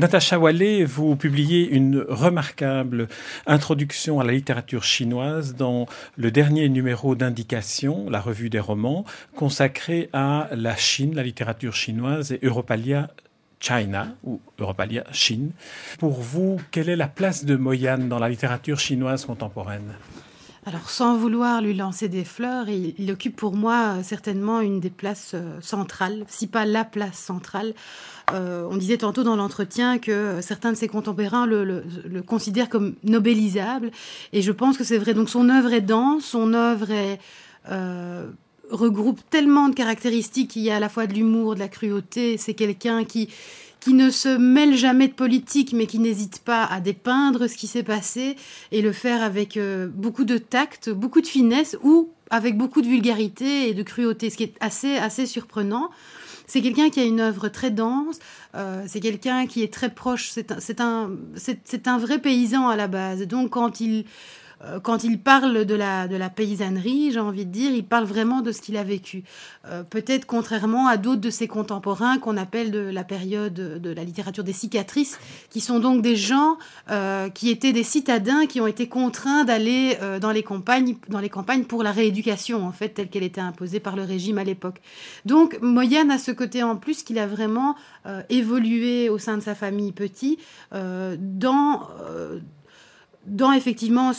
Natacha Wallet, vous publiez une remarquable introduction à la littérature chinoise dans le dernier numéro d'Indication, la revue des romans, consacré à la Chine, la littérature chinoise et Europalia China ou Europalia Chine. Pour vous, quelle est la place de Moyan dans la littérature chinoise contemporaine? Alors, sans vouloir lui lancer des fleurs, il, occupe pour moi euh, certainement une des places euh, centrales, si pas la place centrale. Euh, on disait tantôt dans l'entretien que certains de ses contemporains le, considèrent comme nobélisable, et je pense que c'est vrai. Donc, son œuvre est dense, son œuvre regroupe tellement de caractéristiques. Il y a à la fois de l'humour, de la cruauté. C'est quelqu'un qui qui ne se mêle jamais de politique, mais qui n'hésite pas à dépeindre ce qui s'est passé et le faire avec euh, beaucoup de tact, beaucoup de finesse ou avec beaucoup de vulgarité et de cruauté, ce qui est assez, assez surprenant. C'est quelqu'un qui a une œuvre très dense, euh, c'est quelqu'un qui est très proche, c'est un, c'est un vrai paysan à la base. Donc quand il, quand il parle de la, de la paysannerie, j'ai envie de dire, il parle vraiment de ce qu'il a vécu. Euh, peut-être contrairement à d'autres de ses contemporains qu'on appelle de la période de la littérature des cicatrices, qui sont donc des gens euh, qui étaient des citadins qui ont été contraints d'aller dans les campagnes, dans les campagnes pour la rééducation en fait telle qu'elle était imposée par le régime à l'époque. Donc Moyenne a ce côté en plus qu'il a vraiment évolué au sein de sa famille petit dans dans effectivement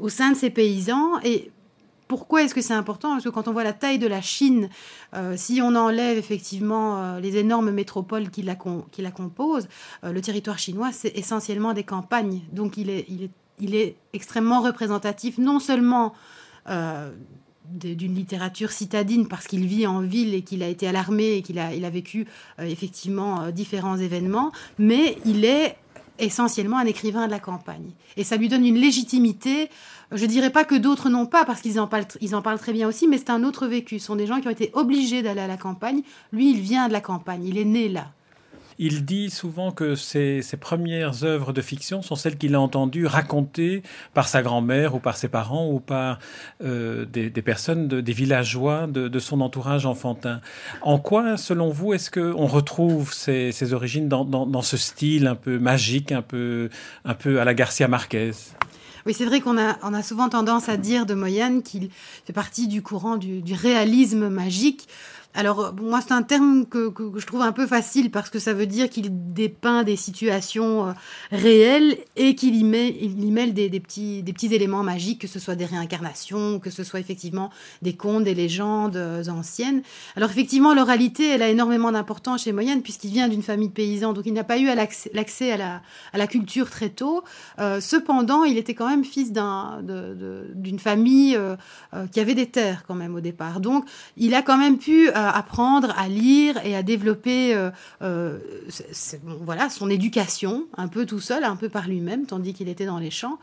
au sein de ces paysans. Et pourquoi est-ce que c'est important? Parce que quand on voit la taille de la Chine, euh, si on enlève effectivement euh, les énormes métropoles qui la, qui la composent, euh, le territoire chinois, c'est essentiellement des campagnes. Donc il est, il est, il est extrêmement représentatif, non seulement d'une littérature citadine parce qu'il vit en ville et qu'il a été à l'armée et qu'il a, il a vécu effectivement différents événements, mais il est essentiellement un écrivain de la campagne. Et ça lui donne une légitimité, je dirais pas que d'autres n'ont pas, parce qu'ils en, parlent, en parlent très bien aussi, mais c'est un autre vécu. Ce sont des gens qui ont été obligés d'aller à la campagne. Lui, il vient de la campagne, il est né là. Il dit souvent que ses, premières œuvres de fiction sont celles qu'il a entendues racontées par sa grand-mère ou par ses parents ou par euh, des, personnes, des villageois de, son entourage enfantin. En quoi, selon vous, est-ce qu'on retrouve ses, origines dans, ce style un peu magique, un peu, un peu à la Garcia Marquez? Oui, c'est vrai qu'on a, on a souvent tendance à dire de Moyane qu'il fait partie du courant du réalisme magique. Alors, euh, moi, c'est un terme que, je trouve un peu facile parce que ça veut dire qu'il dépeint des situations euh, réelles et qu'il y, met, il y mêle des, petits, des petits éléments magiques, que ce soit des réincarnations, que ce soit effectivement des contes, des légendes euh, anciennes. Alors, effectivement, l'oralité, elle a énormément d'importance chez Moyenne puisqu'il vient d'une famille de paysans, donc il n'a pas eu l'accès à la, à la culture très tôt. cependant, il était quand même fils d'une famille qui avait des terres quand même au départ. Donc, il a quand même pu apprendre à lire et à développer euh, euh, voilà, son éducation, un peu tout seul, un peu par lui-même, tandis qu'il était dans les champs.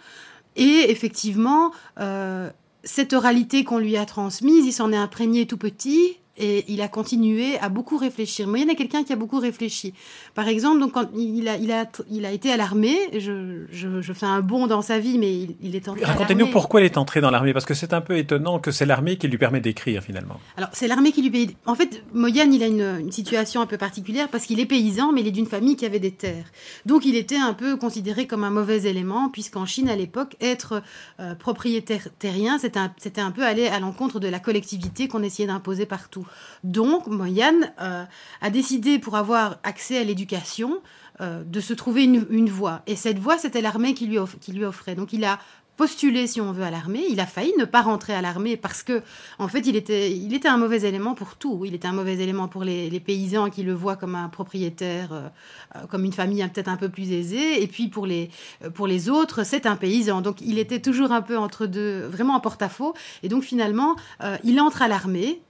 Et effectivement, euh, cette oralité qu'on lui a transmise, il s'en est imprégné tout petit, et il a continué à beaucoup réfléchir. Moyenne est quelqu'un qui a beaucoup réfléchi. Par exemple, donc quand il a, il a, il a été à l'armée, je, je, fais un bond dans sa vie, mais il, il est entré. Racontez-nous pourquoi il est entré dans l'armée, parce que c'est un peu étonnant que c'est l'armée qui lui permet d'écrire finalement. Alors c'est l'armée qui lui paye. En fait, Moyenne, il a une, une situation un peu particulière parce qu'il est paysan, mais il est d'une famille qui avait des terres. Donc il était un peu considéré comme un mauvais élément, puisqu'en Chine à l'époque, être euh, propriétaire terrien, c'était un, un peu aller à l'encontre de la collectivité qu'on essayait d'imposer partout. Donc, Moyane euh, a décidé, pour avoir accès à l'éducation, euh, de se trouver une, voie. Et cette voie, c'était l'armée qui lui, offrait. Donc, il a postulé, si on veut, à l'armée. Il a failli ne pas rentrer à l'armée parce que, en fait, il était, un mauvais élément pour tout. Il était un mauvais élément pour les, paysans qui le voient comme un propriétaire, euh, comme une famille peut-être un peu plus aisée. Et puis pour les, pour les autres, c'est un paysan. Donc il était toujours un peu entre deux, vraiment en porte-à-faux. Et donc finalement, il entre à l'armée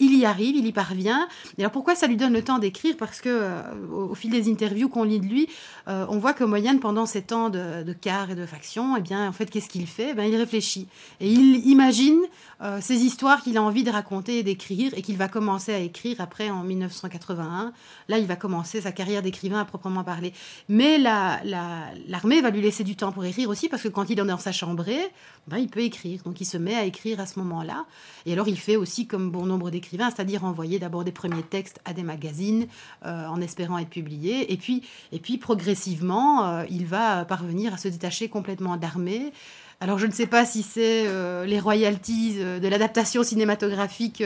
il y arrive, il y parvient. Et alors pourquoi ça lui donne le temps d'écrire? Parce que euh, au, fil des interviews qu'on lit de lui, euh, on voit que Moyenne, pendant ces temps de, de quart et de faction, eh bien, en fait, qu'est-ce qu'il fait? Ben, Il réfléchit. Et il imagine euh, ces histoires qu'il a envie de raconter et d'écrire, et qu'il va commencer à écrire après en 1981. Là, il va commencer sa carrière d'écrivain à proprement parler. Mais l'armée la, va lui laisser du temps pour écrire aussi, parce que quand il est dans sa chambrée, ben, il peut écrire. Donc il se met à écrire à ce moment-là. Et alors il fait aussi comme bon nombre d'écrivains, c'est-à-dire envoyer d'abord des premiers textes à des magazines euh, en espérant être publiés. Et puis, et puis progressivement, euh, il va parvenir à se détacher complètement d'armée. Alors je ne sais pas si c'est euh, les royalties de l'adaptation cinématographique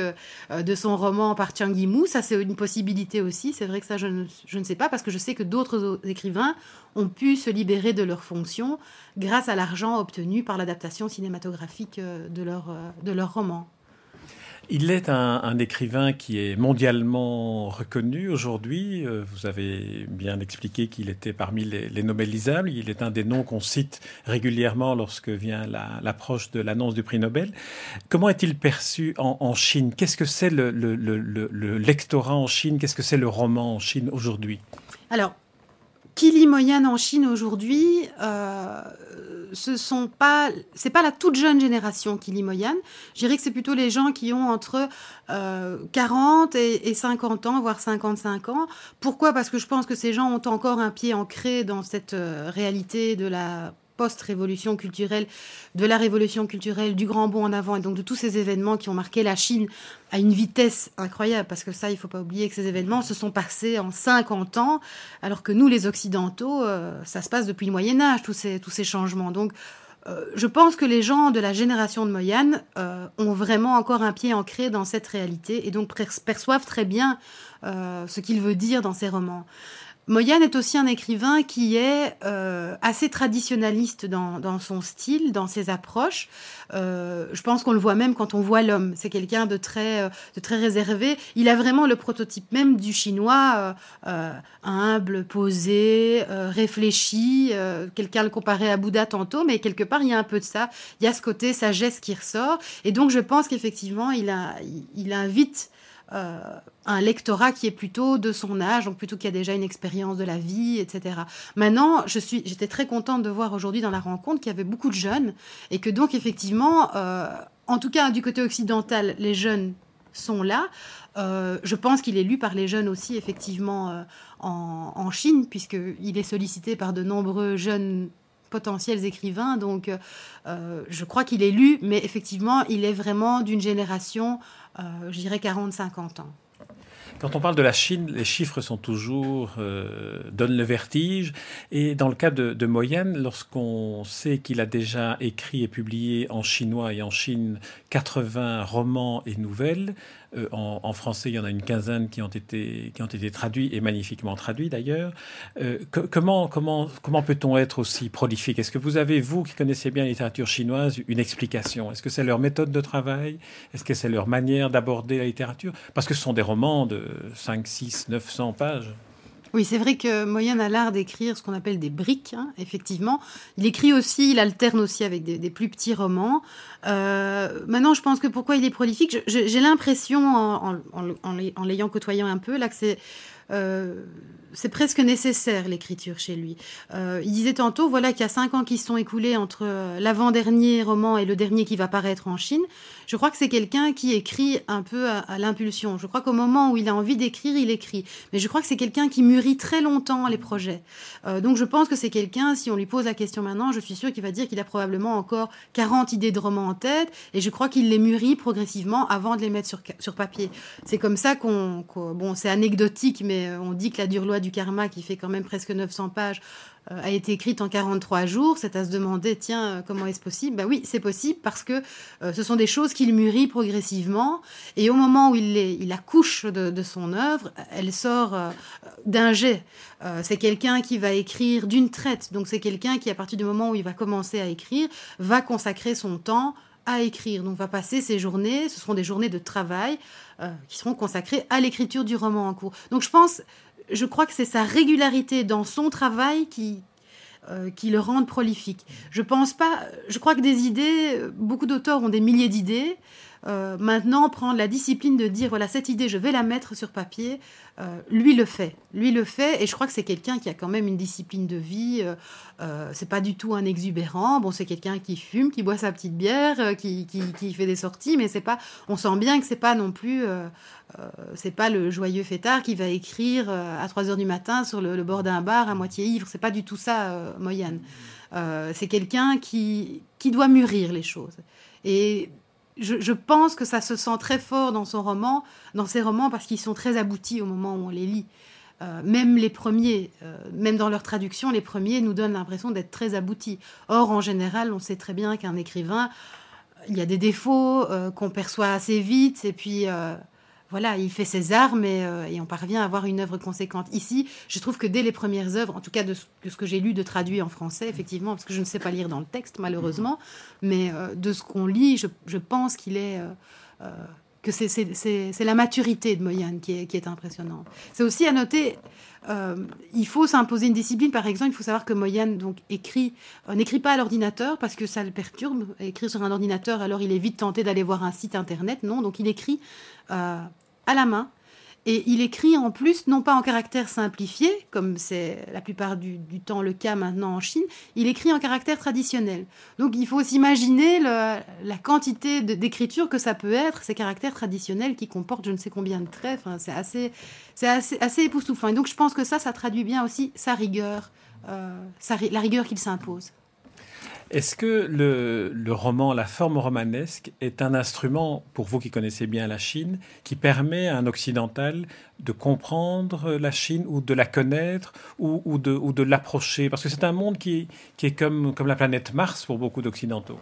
de son roman par Chiang Yimou, ça c'est une possibilité aussi, c'est vrai que ça je ne, je ne, sais pas parce que je sais que d'autres écrivains ont pu se libérer de leurs fonctions grâce à l'argent obtenu par l'adaptation cinématographique de leur, de leur roman. Il est un, écrivain qui est mondialement reconnu aujourd'hui. Euh, vous avez bien expliqué qu'il était parmi les, les Nobelisables. Il est un des noms qu'on cite régulièrement lorsque vient l'approche de l'annonce du prix Nobel. Comment est-il perçu en, Chine? Qu'est-ce que c'est le, lectorat en Chine? Qu'est-ce que c'est le roman en Chine aujourd'hui? Alors, Moyenne en Chine aujourd'hui, euh, ce sont pas, pas la toute jeune génération Moyenne. Je dirais que c'est plutôt les gens qui ont entre 40 euh, et, 50 ans, voire 55 ans. Pourquoi? Parce que je pense que ces gens ont encore un pied ancré dans cette euh, réalité de la post-révolution culturelle, de la révolution culturelle, du grand bond en avant, et donc de tous ces événements qui ont marqué la Chine à une vitesse incroyable, parce que ça, il ne faut pas oublier que ces événements se sont passés en 50 ans, alors que nous, les Occidentaux, euh, ça se passe depuis le Moyen Âge, tous ces, tous ces changements. Donc, euh, je pense que les gens de la génération de Moyenne euh, ont vraiment encore un pied ancré dans cette réalité et donc perçoivent très bien ce qu'il veut dire dans ses romans. Moyane est aussi un écrivain qui est euh, assez traditionnaliste dans, son style, dans ses approches. Euh, je pense qu'on le voit même quand on voit l'homme. C'est quelqu'un de très, euh, de très réservé. Il a vraiment le prototype même du chinois, humble, posé, réfléchi. quelqu'un le comparait à Bouddha tantôt, mais quelque part, il y a un peu de ça. Il y a ce côté sagesse qui ressort. Et donc, je pense qu'effectivement, il, il invite euh, un lectorat qui est plutôt de son âge, donc plutôt qui a déjà une expérience de la vie, etc. Maintenant, je suis, j'étais très contente de voir aujourd'hui dans la rencontre qu'il y avait beaucoup de jeunes et que donc effectivement, euh, en tout cas du côté occidental, les jeunes sont là. Euh, je pense qu'il est lu par les jeunes aussi, effectivement, en, en, Chine, puisqu'il est sollicité par de nombreux jeunes potentiels écrivains. Donc, je crois qu'il est lu, mais effectivement, il est vraiment d'une génération euh, je dirais 40-50 ans. Quand on parle de la Chine, les chiffres sont toujours euh, donnent le vertige. Et dans le cas de, de lorsqu'on sait qu'il a déjà écrit et publié en chinois et en Chine 80 romans et nouvelles, euh, en, français, il y en a une quinzaine qui ont été, qui ont été traduits et magnifiquement traduits d'ailleurs. Euh, comment comment, comment peut-on être aussi prolifique? Est-ce que vous avez, vous qui connaissez bien la littérature chinoise, une explication? Est-ce que c'est leur méthode de travail? Est-ce que c'est leur manière d'aborder la littérature? Parce que ce sont des romans de 5, 6, 900 pages. Oui, c'est vrai que Moyen a l'art d'écrire ce qu'on appelle des briques, hein, effectivement. Il écrit aussi, il alterne aussi avec des, plus petits romans. Euh, maintenant, je pense que pourquoi il est prolifique, j'ai l'impression, en, en l'ayant côtoyant un peu, là, que c'est euh, c'est presque nécessaire l'écriture chez lui. Euh, il disait tantôt, voilà, qu'il y a cinq ans qui sont écoulés entre euh, l'avant-dernier roman et le dernier qui va paraître en Chine. Je crois que c'est quelqu'un qui écrit un peu à, l'impulsion. Je crois qu'au moment où il a envie d'écrire, il écrit. Mais je crois que c'est quelqu'un qui mûrit très longtemps les projets. donc je pense que c'est quelqu'un, si on lui pose la question maintenant, je suis sûre qu'il va dire qu'il a probablement encore 40 idées de romans en tête. Et je crois qu'il les mûrit progressivement avant de les mettre sur papier. C'est comme ça qu'on... bon, c'est anecdotique, mais euh, on dit que la dure loi du karma, qui fait quand même presque 900 pages, euh, a été écrite en 43 jours. C'est à se demander, tiens, euh, comment est-ce possible? Ben oui, c'est possible parce que ce sont des choses qu'il mûrit progressivement. Et au moment où il, il accouche de, son œuvre, elle sort d'un jet. c'est quelqu'un qui va écrire d'une traite. Donc c'est quelqu'un qui, à partir du moment où il va commencer à écrire, va consacrer son temps à écrire. Donc va passer ses journées, ce seront des journées de travail euh, qui seront consacrées à l'écriture du roman en cours. Donc je pense, je crois que c'est sa régularité dans son travail qui, euh, qui le rendent prolifique. Je pense pas, je crois que des idées, beaucoup d'auteurs ont des milliers d'idées. Euh, maintenant prendre la discipline de dire voilà cette idée je vais la mettre sur papier euh, lui le fait. Lui le fait et je crois que c'est quelqu'un qui a quand même une discipline de vie euh, c'est pas du tout un exubérant. Bon c'est quelqu'un qui fume qui boit sa petite bière qui, qui, fait des sorties mais c'est pas on sent bien que c'est pas non plus c'est pas le joyeux fêtard qui va écrire à 3 heures du matin sur le, bord d'un bar à moitié ivre. C'est pas du tout ça Moyane. C'est quelqu'un qui, qui doit mûrir les choses. Et je, pense que ça se sent très fort dans son roman, dans ses romans, parce qu'ils sont très aboutis au moment où on les lit. Euh, même les premiers, euh, même dans leur traduction, les premiers nous donnent l'impression d'être très aboutis. Or, en général, on sait très bien qu'un écrivain, il y a des défauts euh, qu'on perçoit assez vite, et puis voilà, il fait ses armes euh, et, on parvient à avoir une œuvre conséquente. Ici, je trouve que dès les premières œuvres, en tout cas de ce, que j'ai lu de traduit en français, effectivement, parce que je ne sais pas lire dans le texte malheureusement, mais euh, de ce qu'on lit, je, pense qu'il est euh, que c'est la maturité de Moyane qui est, qui est impressionnante. C'est aussi à noter, il faut s'imposer une discipline. Par exemple, il faut savoir que Moyane donc écrit, n'écrit pas à l'ordinateur parce que ça le perturbe. Écrire sur un ordinateur, alors il est vite tenté d'aller voir un site internet. Non, donc il écrit à la main. Et il écrit en plus, non pas en caractère simplifié, comme c'est la plupart du, temps le cas maintenant en Chine, il écrit en caractère traditionnel. Donc il faut s'imaginer la quantité d'écriture que ça peut être, ces caractères traditionnels qui comportent je ne sais combien de traits. Enfin, c'est assez, assez, assez, époustouflant. Et donc je pense que ça, ça traduit bien aussi sa rigueur, euh, la rigueur qu'il s'impose. Est-ce que le, roman, la forme romanesque, est un instrument, pour vous qui connaissez bien la Chine, qui permet à un occidental de comprendre la Chine ou de la connaître ou, de, l'approcher? Parce que c'est un monde qui, qui est comme, comme la planète Mars pour beaucoup d'occidentaux.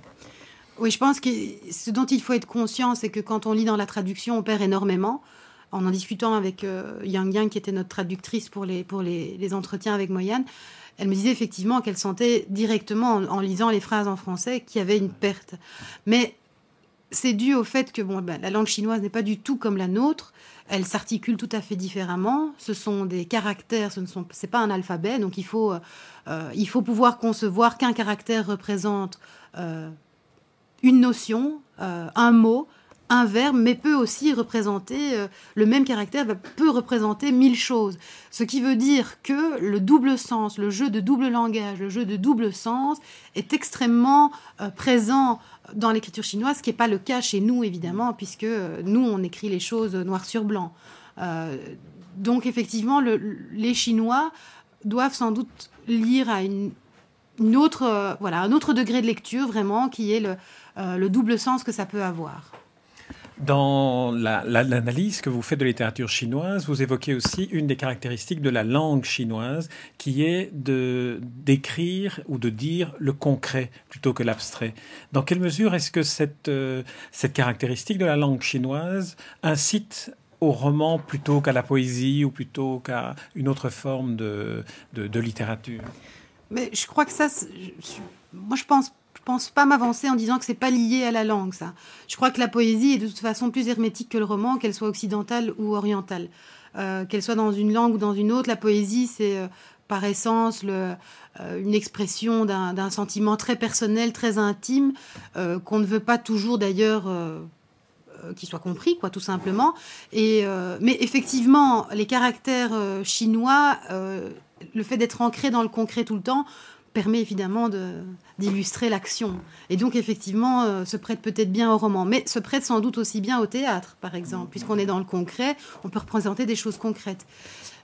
Oui, je pense que ce dont il faut être conscient, c'est que quand on lit dans la traduction, on perd énormément. En en discutant avec euh, Yang Yang, qui était notre traductrice pour les, pour les, entretiens avec Moyane, elle me disait effectivement qu'elle sentait directement en, lisant les phrases en français qu'il y avait une perte. Mais c'est dû au fait que bon, ben, la langue chinoise n'est pas du tout comme la nôtre. Elle s'articule tout à fait différemment. Ce sont des caractères, ce ne sont, c'est pas un alphabet, donc il faut, euh, il faut pouvoir concevoir qu'un caractère représente euh, une notion, un mot, un verbe, mais peut aussi représenter, euh, le même caractère peut représenter mille choses. Ce qui veut dire que le double sens, le jeu de double langage, le jeu de double sens est extrêmement euh, présent dans l'écriture chinoise, ce qui n'est pas le cas chez nous, évidemment, puisque euh, nous, on écrit les choses noir sur blanc. donc, effectivement, les Chinois doivent sans doute lire à une, autre, voilà, un autre degré de lecture, vraiment, qui est le double sens que ça peut avoir. Dans l'analyse que vous faites de littérature chinoise, vous évoquez aussi une des caractéristiques de la langue chinoise, qui est de d'écrire ou de dire le concret plutôt que l'abstrait. Dans quelle mesure est-ce que cette, euh, caractéristique de la langue chinoise incite au roman plutôt qu'à la poésie ou plutôt qu'à une autre forme de, littérature? Mais je crois que ça, moi je pense pense pas m'avancer en disant que c'est pas lié à la langue, ça. Je crois que la poésie est de toute façon plus hermétique que le roman, qu'elle soit occidentale ou orientale. Euh, qu'elle soit dans une langue ou dans une autre, la poésie, c'est euh, par essence euh, une expression d'un sentiment très personnel, très intime, qu'on ne veut pas toujours d'ailleurs qui soit compris, quoi, tout simplement. Et, mais effectivement, les caractères chinois, le fait d'être ancré dans le concret tout le temps, permet évidemment d'illustrer l'action. Et donc, effectivement, euh, se prête peut-être bien au roman, mais se prête sans doute aussi bien au théâtre, par exemple, puisqu'on est dans le concret, on peut représenter des choses concrètes.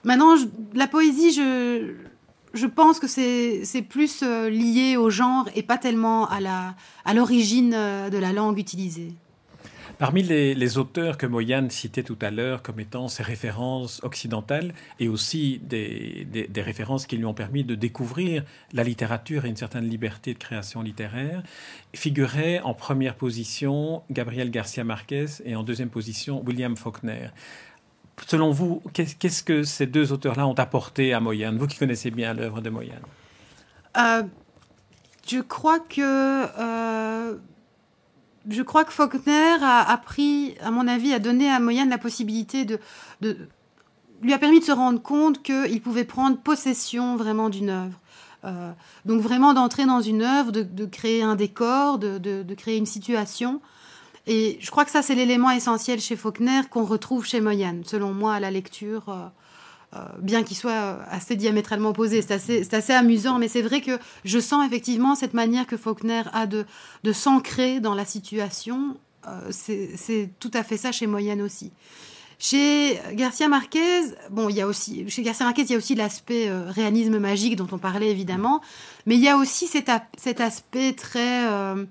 Maintenant, la poésie, je, je pense que c'est plus euh, lié au genre et pas tellement à l'origine à euh, de la langue utilisée. Parmi les, auteurs que Moyane citait tout à l'heure comme étant ses références occidentales et aussi des, références qui lui ont permis de découvrir la littérature et une certaine liberté de création littéraire, figuraient en première position Gabriel Garcia Marquez et en deuxième position William Faulkner. Selon vous, qu'est-ce que ces deux auteurs-là ont apporté à Moyane, vous qui connaissez bien l'œuvre de Moyane euh, Je crois que... Euh, je crois que Faulkner a, appris, à mon avis, a donné à Moyane la possibilité de, lui a permis de se rendre compte qu'il pouvait prendre possession vraiment d'une œuvre. Euh, donc vraiment d'entrer dans une œuvre, de, créer un décor, de, créer une situation. Et je crois que ça, c'est l'élément essentiel chez Faulkner qu'on retrouve chez Moyane, selon moi, à la lecture. Euh, euh, bien qu'il soit assez diamétralement opposé. C'est assez, assez, amusant, mais c'est vrai que je sens effectivement cette manière que Faulkner a de, de s'ancrer dans la situation. c'est tout à fait ça chez Moyane aussi. Chez Garcia Marquez, bon, il y a aussi, chez Garcia Marquez, il y a aussi l'aspect euh, réalisme magique dont on parlait évidemment, mais il y a aussi cet, aspect très, euh,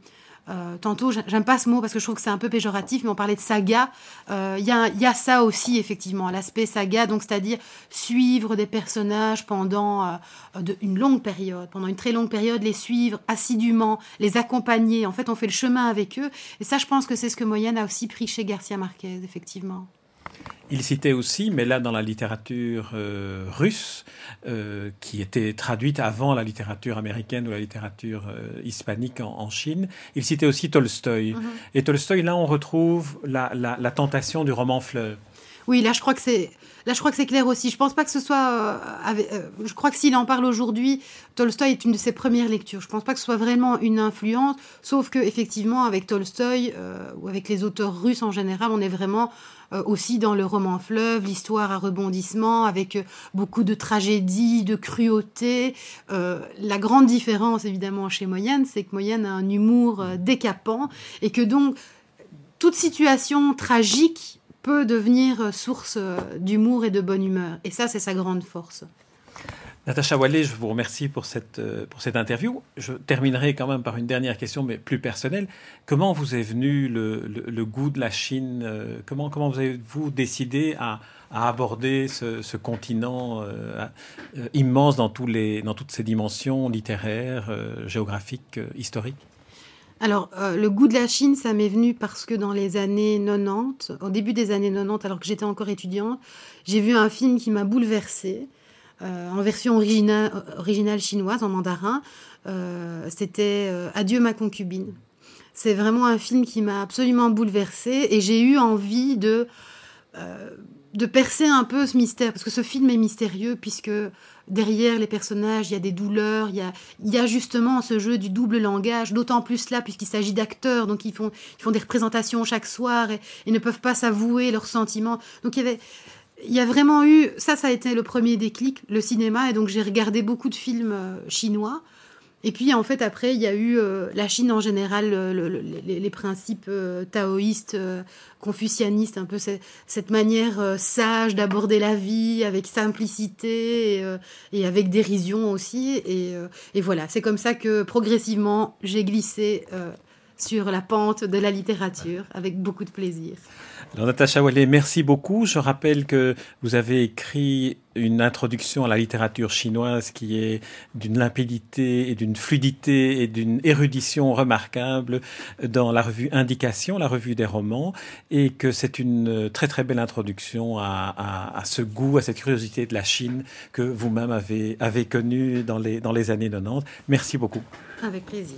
euh, tantôt, j'aime pas ce mot parce que je trouve que c'est un peu péjoratif, mais on parlait de saga. Il y, a, y, a, ça aussi effectivement, l'aspect saga, donc c'est-à-dire suivre des personnages pendant de, une longue période, pendant une très longue période, les suivre assidûment, les accompagner. En fait, on fait le chemin avec eux, et ça, je pense que c'est ce que Moyenne a aussi pris chez Garcia Marquez, effectivement. Il citait aussi, mais là dans la littérature euh, russe, euh, qui était traduite avant la littérature américaine ou la littérature euh, hispanique en, Chine, il citait aussi Tolstoï. Mhm. Et Tolstoï, là on retrouve la, la tentation du roman fleuve. Oui, là je crois que c'est là je crois que c'est clair aussi. Je pense pas que ce soit euh, euh, je crois que s'il en parle aujourd'hui, Tolstoï est une de ses premières lectures. Je pense pas que ce soit vraiment une influence, sauf que effectivement avec Tolstoï euh, ou avec les auteurs russes en général, on est vraiment aussi dans le roman fleuve, l'histoire à rebondissement avec beaucoup de tragédie, de cruauté. la grande différence évidemment chez Moyenne, c'est que Moyenne a un humour décapant et que donc toute situation tragique peut devenir source d'humour et de bonne humeur. Et ça, c'est sa grande force. Natacha Wallet, je vous remercie pour cette, euh, pour cette interview. Je terminerai quand même par une dernière question, mais plus personnelle. Comment vous est venu le, le, goût de la Chine euh, Comment, comment vous avez-vous décidé à, à aborder ce, continent euh, immense dans, tous les, dans toutes ses dimensions littéraires, géographiques, historiques? Alors, euh, le goût de la Chine, ça m'est venu parce que dans les années 90, au début des années 90, alors que j'étais encore étudiante, j'ai vu un film qui m'a bouleversée, euh, en version originale, chinoise, en mandarin. Euh, c'était Adieu ma concubine. C'est vraiment un film qui m'a absolument bouleversée et j'ai eu envie de, de percer un peu ce mystère, parce que ce film est mystérieux, puisque derrière les personnages, il y a des douleurs, il y a, il y a justement ce jeu du double langage, d'autant plus là, puisqu'il s'agit d'acteurs, donc ils font, ils font des représentations chaque soir et, et ne peuvent pas s'avouer leurs sentiments. Donc il y avait. Il y a vraiment eu, ça, ça a été le premier déclic, le cinéma, et donc j'ai regardé beaucoup de films euh, chinois, et puis en fait après il y a eu euh, la Chine en général, les, principes euh, taoïstes, euh, confucianistes, un peu cette, manière sage d'aborder la vie avec simplicité et, avec dérision aussi. Et voilà, c'est comme ça que progressivement j'ai glissé sur la pente de la littérature avec beaucoup de plaisir. Alors, Natacha Wallet, merci beaucoup. Je rappelle que vous avez écrit une introduction à la littérature chinoise qui est d'une limpidité et d'une fluidité et d'une érudition remarquable dans la revue Indication, la revue des romans, et que c'est une très très belle introduction à, à, ce goût, à cette curiosité de la Chine que vous-même avez, avez connue dans les, dans les années 90. Merci beaucoup. Avec plaisir.